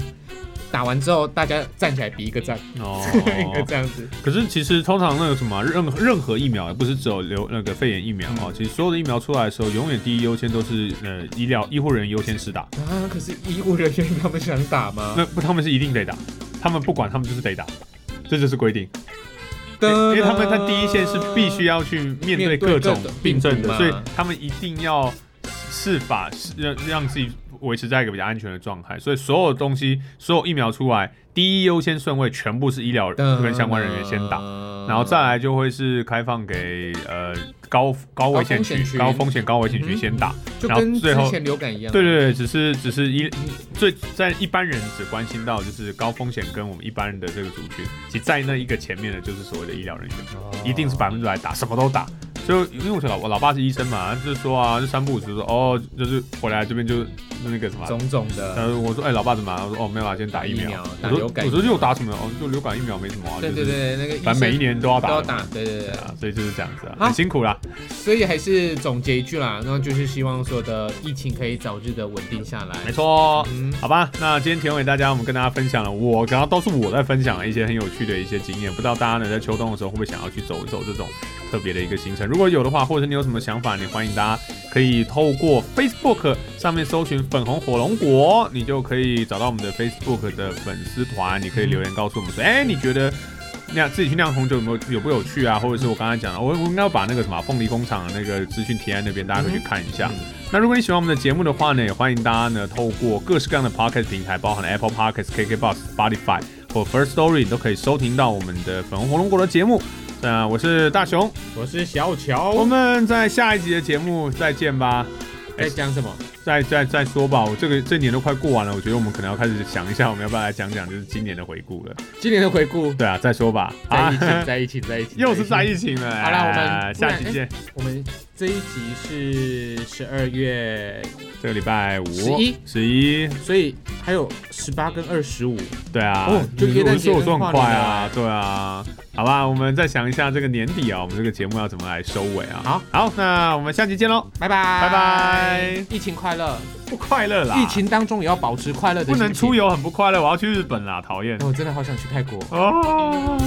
打完之后，大家站起来比一个赞，哦。应该这样子。可是其实通常那个什么任何任何疫苗，也不是只有流那个肺炎疫苗哦，嗯。其实所有的疫苗出来的时候，永远第一优先都是呃医疗医护人员优先施打，啊，可是医护人员他们想打吗？那不他们是一定得打，他们不管他们就是得打，这就是规定，因为他们在第一线是必须要去面对各种病症的，所以他们一定要是让让自己维持在一个比较安全的状态，所以所有东西所有疫苗出来，第一优先顺位全部是医疗跟相关人员先打。然后再来就会是开放给呃高高危险区、高风险高危险区嗯先打。然后最后前流感一样。对对对，只是只是一最在一般人只关心到就是高风险跟我们一般人的这个族群，其实在那一个前面的就是所谓的医疗人员，哦一定是百分之百打，什么都打。就因为我老我老爸是医生嘛，就是说啊，就三不五时说哦，就是回来这边就那个什么。种种的。呃，我说哎、老爸怎么了？我说哦没有啦，先打疫苗。打疫苗我说打流感我说又打什么？哦，就流感疫苗没什么啊。就是对对对，那个医反正每一年都要打。都要打，对对对对。啊，所以就是这样子啊，很辛苦啦。所以还是总结一句啦，那就是希望所有的疫情可以早日的稳定下来。没错，嗯，好吧，那今天田伟大家，我们跟大家分享了我，刚刚都是我在分享了一些很有趣的一些经验，不知道大家呢在秋冬的时候会不会想要去走一走这种特别的一个行程？如果有的话，或者是你有什么想法，你欢迎大家可以透过 Facebook 上面搜寻粉红火龙果，你就可以找到我们的 Facebook 的粉丝团，你可以留言告诉我们说，哎、你觉得？酿自己去酿红酒有没有有不有趣啊？或者是我刚才讲的，我我应该要把那个什么凤梨工厂的那个资讯贴在那边，大家可以去看一下。嗯那如果你喜欢我们的节目的话呢，也欢迎大家呢透过各式各样的 Podcast 平台，包含了 Apple Podcasts、KKBox、Spotify 或 First Story 都可以收听到我们的粉红火龙果的节目。那我是大雄，我是小乔，我们在下一集的节目再见吧。在讲什么？再再再说吧，我这个这年都快过完了，我觉得我们可能要开始想一下，我们要不要来讲讲就是今年的回顾了。今年的回顾，对啊，再说吧。在疫情，啊在一起，在一起，又是在在疫情。了。好了我们哎下期见。我们这一集是十二月，这个礼拜五十一。十一，所以还有十八跟二十五。对啊，哦就你耶诞节我说我说很快啊了，对啊，好吧，我们再想一下这个年底啊，我们这个节目要怎么来收尾啊？好，好，那我们下期见喽，拜拜，拜拜。疫情快乐，不快乐啦，疫情当中也要保持快乐的不能出。游很不快乐，我要去日本啦，讨厌。我真的好想去泰国。哦。